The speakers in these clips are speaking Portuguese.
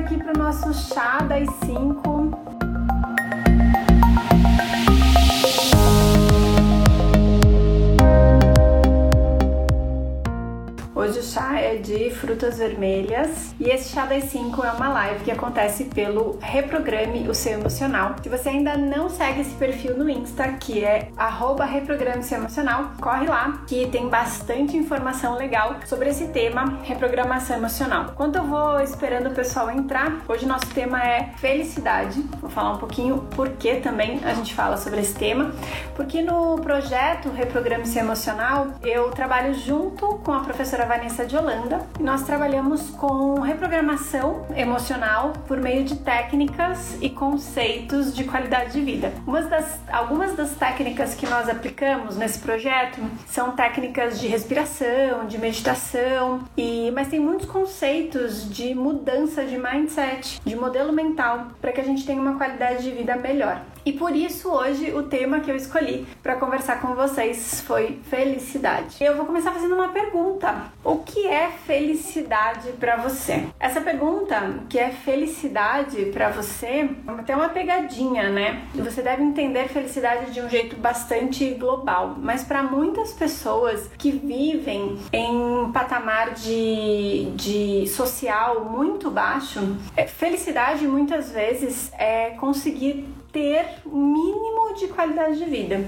aqui para o nosso chá das 5. De frutas vermelhas e esse chá das 5 é uma live que acontece pelo Reprograme o Seu Emocional. Se você ainda não segue esse perfil no Insta, que é Reprograme Seu Emocional, corre lá que tem bastante informação legal sobre esse tema, reprogramação emocional. Enquanto eu vou esperando o pessoal entrar, hoje nosso tema é felicidade. Vou falar um pouquinho por que também a gente fala sobre esse tema, porque no projeto Reprograme Seu Emocional eu trabalho junto com a professora Vanessa de Holanda e nós trabalhamos com reprogramação emocional por meio de técnicas e conceitos de qualidade de vida. Das, algumas das técnicas que nós aplicamos nesse projeto são técnicas de respiração, de meditação, e mas tem muitos conceitos de mudança de mindset, de modelo mental, para que a gente tenha uma qualidade de vida melhor. E por isso hoje o tema que eu escolhi para conversar com vocês foi felicidade. Eu vou começar fazendo uma pergunta. O que é felicidade para você? Essa pergunta, que é felicidade para você, tem uma pegadinha, né? Você deve entender felicidade de um jeito bastante global, mas para muitas pessoas que vivem em um patamar de, de social muito baixo, é, felicidade muitas vezes é conseguir ter mínimo de qualidade de vida.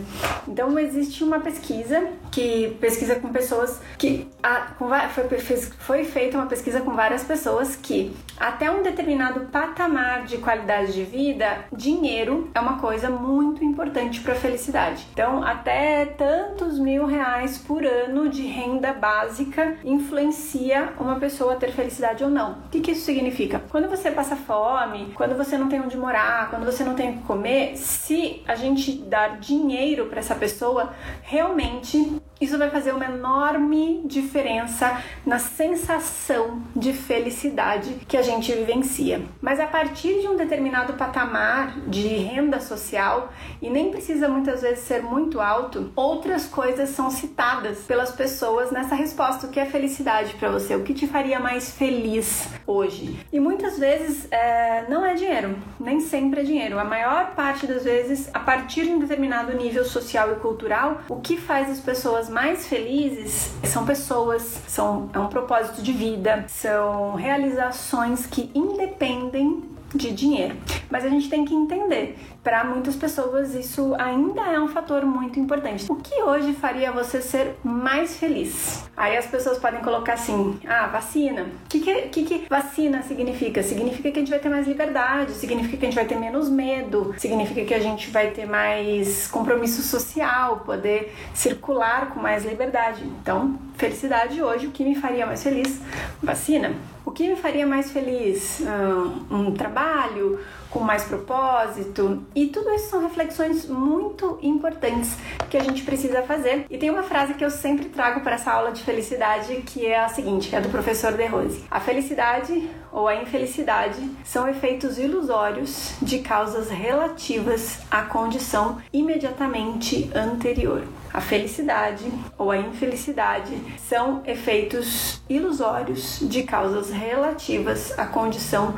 Então existe uma pesquisa que pesquisa com pessoas que a, com, foi, foi feita uma pesquisa com várias pessoas que até um determinado patamar de qualidade de vida, dinheiro é uma coisa muito importante para a felicidade. Então até tantos mil reais por ano de renda básica influencia uma pessoa ter felicidade ou não. O que, que isso significa? Quando você passa fome, quando você não tem onde morar, quando você não tem comer, se a gente dar dinheiro para essa pessoa, realmente isso vai fazer uma enorme diferença na sensação de felicidade que a gente vivencia. Mas a partir de um determinado patamar de renda social, e nem precisa muitas vezes ser muito alto, outras coisas são citadas pelas pessoas nessa resposta: o que é felicidade para você? O que te faria mais feliz hoje? E muitas vezes é, não é dinheiro, nem sempre é dinheiro. A maior parte das vezes, a partir de um determinado nível social e cultural, o que faz as pessoas mais felizes são pessoas, são é um propósito de vida, são realizações que independem de dinheiro. Mas a gente tem que entender, para muitas pessoas isso ainda é um fator muito importante. O que hoje faria você ser mais feliz? Aí as pessoas podem colocar assim: ah, vacina. O que, que, que, que vacina significa? Significa que a gente vai ter mais liberdade, significa que a gente vai ter menos medo, significa que a gente vai ter mais compromisso social, poder circular com mais liberdade. Então, felicidade hoje, o que me faria mais feliz? Vacina. O que me faria mais feliz? Um, um trabalho com mais propósito? E tudo isso são reflexões muito importantes que a gente precisa fazer. E tem uma frase que eu sempre trago para essa aula de felicidade que é a seguinte, é do professor De Rose. A felicidade ou a infelicidade são efeitos ilusórios de causas relativas à condição imediatamente anterior. A felicidade ou a infelicidade são efeitos ilusórios de causas relativas à condição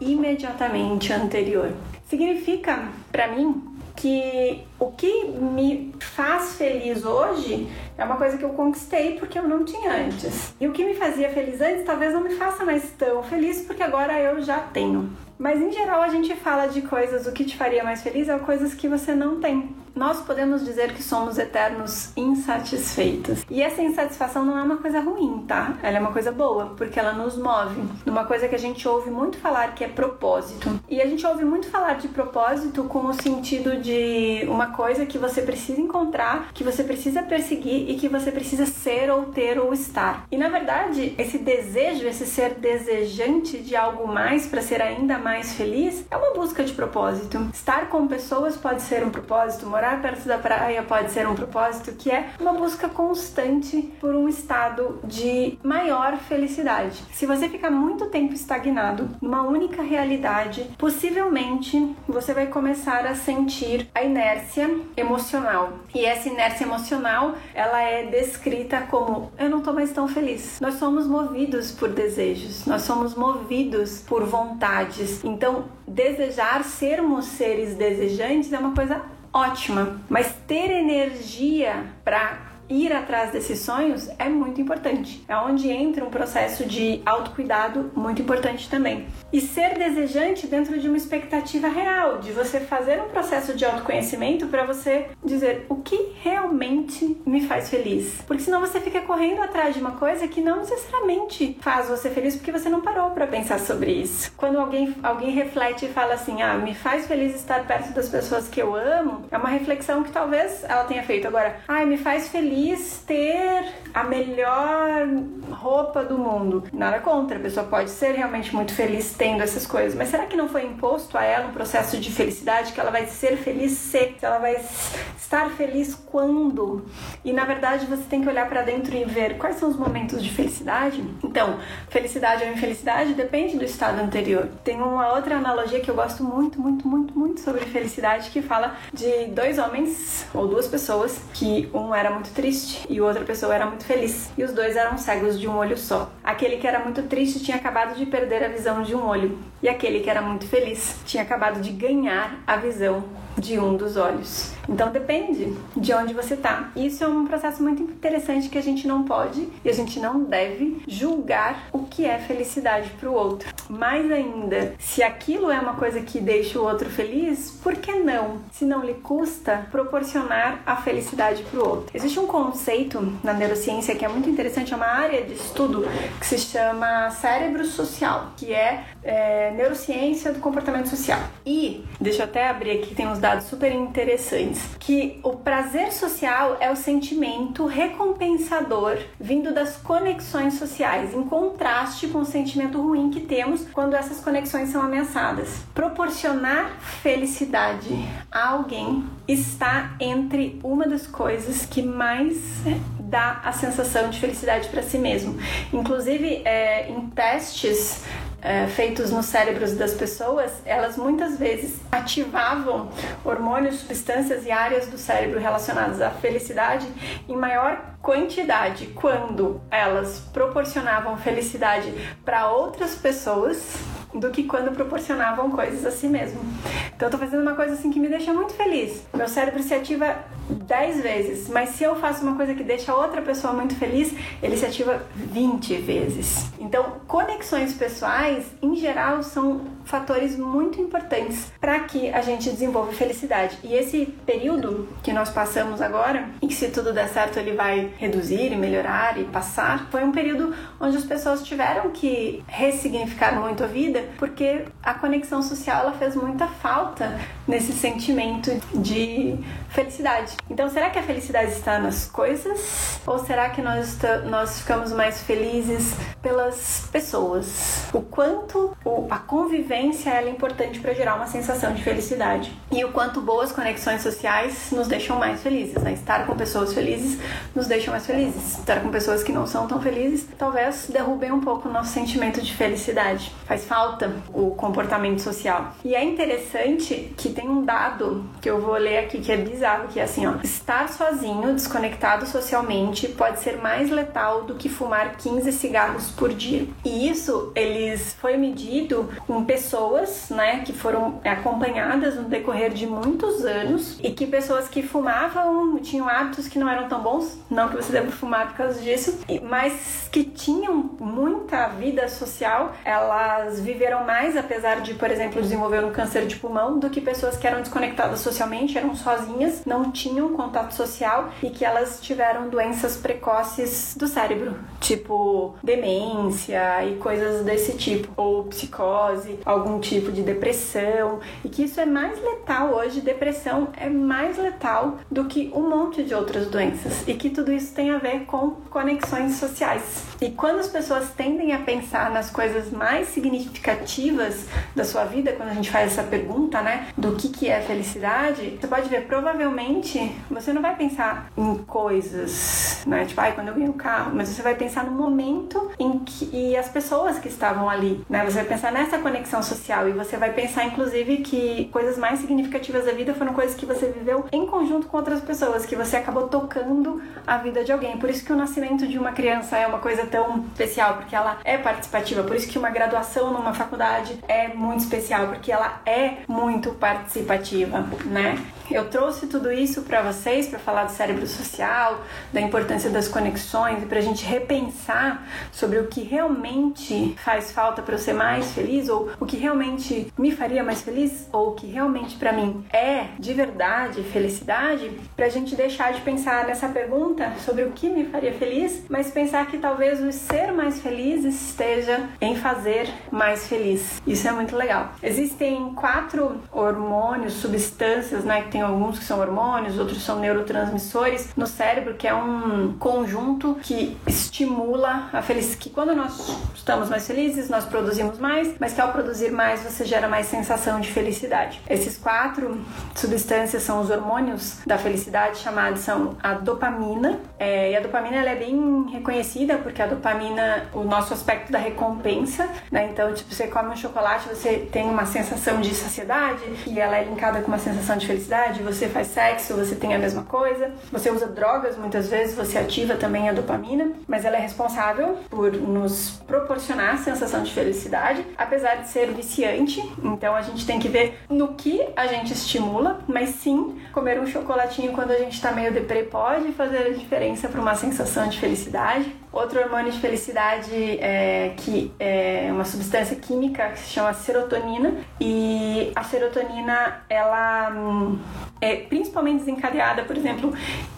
imediatamente anterior. Significa para mim que o que me faz feliz hoje é uma coisa que eu conquistei porque eu não tinha antes. E o que me fazia feliz antes talvez não me faça mais tão feliz porque agora eu já tenho. Mas em geral a gente fala de coisas, o que te faria mais feliz é coisas que você não tem. Nós podemos dizer que somos eternos insatisfeitos. E essa insatisfação não é uma coisa ruim, tá? Ela é uma coisa boa, porque ela nos move numa coisa que a gente ouve muito falar que é propósito. E a gente ouve muito falar de propósito com o sentido de uma coisa que você precisa encontrar, que você precisa perseguir e que você precisa ser ou ter ou estar. E na verdade, esse desejo, esse ser desejante de algo mais para ser ainda mais mais feliz é uma busca de propósito. Estar com pessoas pode ser um propósito, morar morar perto da praia pode ser um propósito, que é uma busca constante por um estado de maior felicidade. Se você ficar muito tempo estagnado numa única realidade, possivelmente você vai começar a sentir a inércia emocional. E essa inércia emocional, ela é descrita como eu não tô mais tão feliz. Nós somos movidos por desejos, nós somos movidos por vontades. Então, desejar sermos seres desejantes é uma coisa ótima, mas ter energia para ir atrás desses sonhos é muito importante. É onde entra um processo de autocuidado muito importante também. E ser desejante dentro de uma expectativa real, de você fazer um processo de autoconhecimento para você dizer o que realmente me faz feliz. Porque senão você fica correndo atrás de uma coisa que não necessariamente faz você feliz porque você não parou para pensar sobre isso. Quando alguém, alguém reflete e fala assim: "Ah, me faz feliz estar perto das pessoas que eu amo", é uma reflexão que talvez ela tenha feito agora. "Ah, me faz feliz ter a melhor roupa do mundo. Nada contra, a pessoa pode ser realmente muito feliz tendo essas coisas, mas será que não foi imposto a ela um processo de felicidade que ela vai ser feliz se, ela vai estar feliz quando? E na verdade você tem que olhar para dentro e ver quais são os momentos de felicidade. Então, felicidade ou infelicidade depende do estado anterior. Tem uma outra analogia que eu gosto muito, muito, muito, muito sobre felicidade que fala de dois homens ou duas pessoas que um era muito triste triste e outra pessoa era muito feliz. E os dois eram cegos de um olho só. Aquele que era muito triste tinha acabado de perder a visão de um olho, e aquele que era muito feliz tinha acabado de ganhar a visão de um dos olhos. Então depende de onde você tá. Isso é um processo muito interessante que a gente não pode e a gente não deve julgar o que é felicidade para o outro. Mais ainda, se aquilo é uma coisa que deixa o outro feliz, por que não? Se não lhe custa proporcionar a felicidade para o outro. Existe um conceito na neurociência que é muito interessante, é uma área de estudo que se chama cérebro social, que é, é neurociência do comportamento social. E deixa eu até abrir aqui, tem uns dados super interessantes, que o prazer social é o sentimento recompensador vindo das conexões sociais, em contraste com o sentimento ruim que temos quando essas conexões são ameaçadas. Proporcionar felicidade a alguém está entre uma das coisas que mais dá a sensação de felicidade para si mesmo. Inclusive, é, em testes é, feitos nos cérebros das pessoas, elas muitas vezes ativavam hormônios, substâncias e áreas do cérebro relacionadas à felicidade em maior quantidade quando elas proporcionavam felicidade para outras pessoas do que quando proporcionavam coisas a si mesmo. Então eu tô fazendo uma coisa assim que me deixa muito feliz. Meu cérebro se ativa 10 vezes, mas se eu faço uma coisa que deixa outra pessoa muito feliz, ele se ativa 20 vezes. Então, conexões pessoais, em geral, são fatores muito importantes para que a gente desenvolva felicidade. E esse período que nós passamos agora, e que se tudo der certo ele vai reduzir e melhorar e passar, foi um período onde as pessoas tiveram que ressignificar muito a vida, porque a conexão social ela fez muita falta nesse sentimento de felicidade. Então, será que a felicidade está nas coisas? Ou será que nós, nós ficamos mais felizes pelas pessoas? O quanto a convivência é importante para gerar uma sensação de felicidade. E o quanto boas conexões sociais nos deixam mais felizes. Né? Estar com pessoas felizes nos deixa mais felizes. Estar com pessoas que não são tão felizes talvez derrubem um pouco o nosso sentimento de felicidade. Faz falta o comportamento social. E é interessante que tem um dado que eu vou ler aqui que é bizarro, que é assim, ó. Estar sozinho, desconectado socialmente, pode ser mais letal do que fumar 15 cigarros por dia. E isso, eles foi medido com pessoas, né, que foram acompanhadas no decorrer de muitos anos e que pessoas que fumavam tinham hábitos que não eram tão bons, não que você deva fumar por causa disso, mas que tinham muita vida social, elas viveram mais apesar de, por exemplo, desenvolver um câncer de pulmão do que pessoas que eram desconectadas socialmente, eram sozinhas, não tinham contato social e que elas tiveram doenças precoces do cérebro, tipo demência e coisas desse tipo, ou psicose, algum tipo de depressão, e que isso é mais letal hoje, depressão é mais letal do que um monte de outras doenças, e que tudo isso tem a ver com conexões sociais. E quando as pessoas tendem a pensar nas coisas mais significativas da sua vida, quando a gente faz essa pergunta, né, do que que é felicidade, você pode ver, provavelmente, você não vai pensar em coisas, né, tipo, ai, quando eu ganhei o carro, mas você vai pensar no momento em que e as pessoas que estavam ali, né? Você vai pensar nessa conexão social e você vai pensar, inclusive, que coisas mais significativas da vida foram coisas que você viveu em conjunto com outras pessoas, que você acabou tocando a vida de alguém. Por isso que o nascimento de uma criança é uma coisa tão especial, porque ela é participativa. Por isso que uma graduação numa faculdade é muito especial, porque ela é muito participativa, né? Eu trouxe tudo isso para vocês para falar do cérebro social, da importância das conexões e para a gente repensar sobre o que realmente faz falta para eu ser mais feliz ou o que realmente me faria mais feliz ou o que realmente para mim é de verdade felicidade, para a gente deixar de pensar nessa pergunta sobre o que me faria feliz, mas pensar que talvez o ser mais feliz esteja em fazer mais feliz. Isso é muito legal. Existem quatro hormônios, substâncias, né, que tem alguns que são hormônios, outros são neurotransmissores no cérebro, que é um conjunto que estimula a felicidade. Que quando nós estamos mais felizes, nós produzimos mais, mas que ao produzir mais você gera mais sensação de felicidade. Esses quatro substâncias são os hormônios da felicidade, chamados são a dopamina. É, e a dopamina ela é bem reconhecida porque a dopamina, o nosso aspecto da recompensa, né? Então, tipo, você come um chocolate, você tem uma sensação de saciedade e ela é linkada com uma sensação de felicidade você faz sexo, você tem a mesma coisa. Você usa drogas, muitas vezes você ativa também a dopamina, mas ela é responsável por nos proporcionar a sensação de felicidade, apesar de ser viciante. Então a gente tem que ver no que a gente estimula, mas sim, comer um chocolatinho quando a gente tá meio deprê pode fazer a diferença para uma sensação de felicidade. Outro hormônio de felicidade é que é uma substância química que se chama serotonina e a serotonina ela hum, é principalmente desencadeada, por exemplo,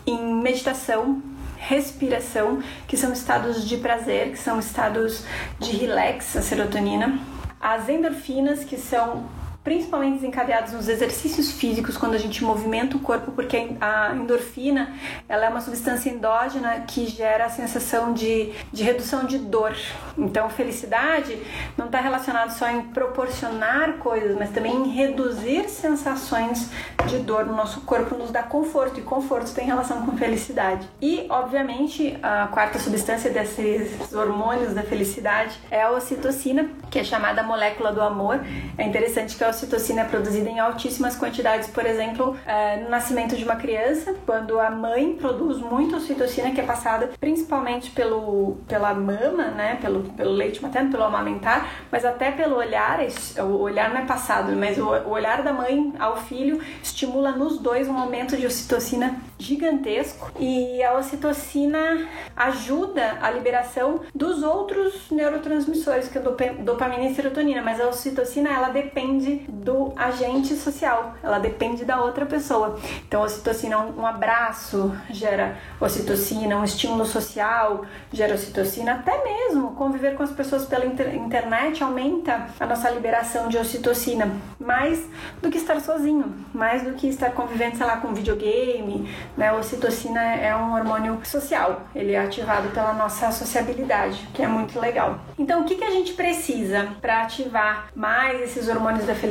em meditação, respiração, que são estados de prazer, que são estados de relax, a serotonina. As endorfinas, que são principalmente desencadeados nos exercícios físicos, quando a gente movimenta o corpo, porque a endorfina ela é uma substância endógena que gera a sensação de, de redução de dor. Então, felicidade não está relacionado só em proporcionar coisas, mas também em reduzir sensações de dor no nosso corpo, nos dá conforto, e conforto tem relação com felicidade. E, obviamente, a quarta substância desses hormônios da felicidade é a ocitocina, que é chamada molécula do amor. É interessante que a ocitocina é produzida em altíssimas quantidades, por exemplo, é, no nascimento de uma criança, quando a mãe produz muita ocitocina, que é passada principalmente pelo, pela mama, né, pelo, pelo leite materno, pelo amamentar, mas até pelo olhar, o olhar não é passado, mas o, o olhar da mãe ao filho estimula nos dois um aumento de ocitocina gigantesco. E a ocitocina ajuda a liberação dos outros neurotransmissores, que é dopamina e serotonina, mas a ocitocina ela depende do agente social, ela depende da outra pessoa. Então, a ocitocina, um, um abraço gera ocitocina, um estímulo social gera ocitocina, até mesmo conviver com as pessoas pela inter internet aumenta a nossa liberação de ocitocina, mais do que estar sozinho, mais do que estar convivendo, sei lá, com videogame, né? Ocitocina é um hormônio social, ele é ativado pela nossa sociabilidade, que é muito legal. Então, o que, que a gente precisa para ativar mais esses hormônios da felicidade,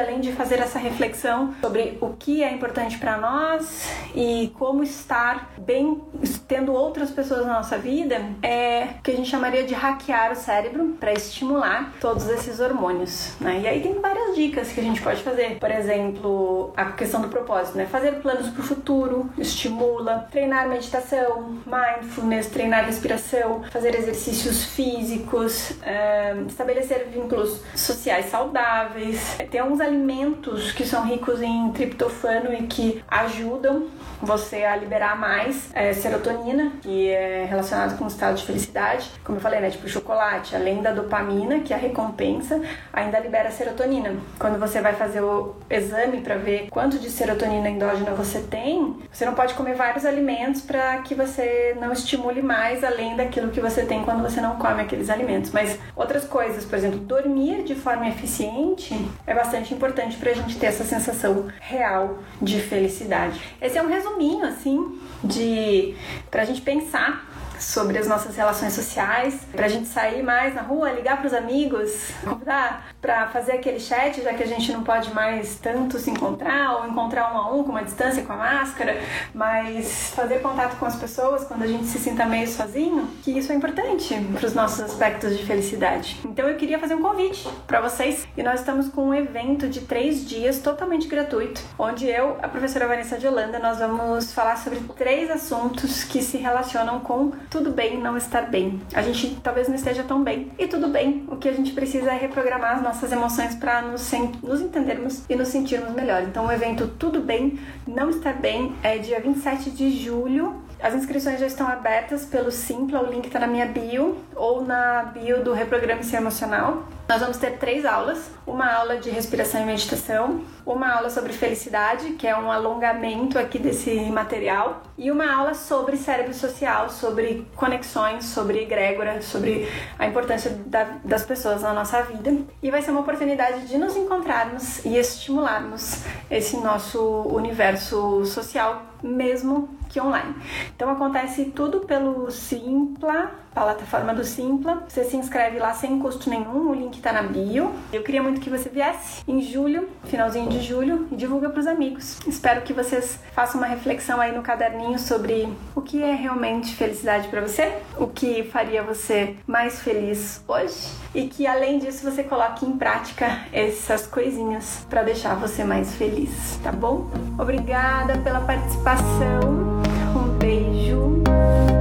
além de fazer essa reflexão sobre o que é importante para nós e como estar bem tendo outras pessoas na nossa vida, é o que a gente chamaria de hackear o cérebro para estimular todos esses hormônios, né? E aí tem várias dicas que a gente pode fazer. Por exemplo, a questão do propósito, né? Fazer planos para o futuro, estimula, treinar meditação, mindfulness, treinar respiração, fazer exercícios físicos, é, estabelecer vínculos sociais saudáveis, tem alguns alimentos que são ricos em triptofano e que ajudam você a liberar mais é, serotonina, que é relacionado com o estado de felicidade. Como eu falei, né? Tipo, chocolate, além da dopamina, que é a recompensa, ainda libera serotonina. quando você vai fazer o exame para ver quanto de serotonina endógena você tem, você não pode comer vários alimentos para que você não estimule mais além daquilo que você tem quando você não come aqueles alimentos. Mas outras coisas, por exemplo, dormir de forma eficiente é bastante importante para a gente ter essa sensação real de felicidade. Esse é um resuminho assim de para a gente pensar sobre as nossas relações sociais, pra gente sair mais na rua, ligar pros amigos, convidar pra fazer aquele chat, já que a gente não pode mais tanto se encontrar, ou encontrar um a um com uma distância com a máscara, mas fazer contato com as pessoas quando a gente se sinta meio sozinho, que isso é importante para os nossos aspectos de felicidade. Então eu queria fazer um convite para vocês e nós estamos com um evento de três dias totalmente gratuito, onde eu, a professora Vanessa de Holanda, nós vamos falar sobre três assuntos que se relacionam com tudo bem não estar bem. A gente talvez não esteja tão bem. E tudo bem, o que a gente precisa é reprogramar as nossas emoções para nos, nos entendermos e nos sentirmos melhor. Então, o evento Tudo Bem Não Estar Bem é dia 27 de julho as inscrições já estão abertas pelo Simpla, o link está na minha bio ou na bio do Reprograme-se Emocional. Nós vamos ter três aulas: uma aula de respiração e meditação, uma aula sobre felicidade, que é um alongamento aqui desse material, e uma aula sobre cérebro social, sobre conexões, sobre egrégora, sobre a importância da, das pessoas na nossa vida. E vai ser uma oportunidade de nos encontrarmos e estimularmos esse nosso universo social, mesmo que online. Então acontece tudo pelo Simpla, plataforma do Simpla. Você se inscreve lá sem custo nenhum, o link tá na bio. Eu queria muito que você viesse em julho, finalzinho de julho, e divulga para os amigos. Espero que vocês façam uma reflexão aí no caderninho sobre o que é realmente felicidade para você, o que faria você mais feliz hoje e que além disso você coloque em prática essas coisinhas para deixar você mais feliz, tá bom? Obrigada pela participação. Bye.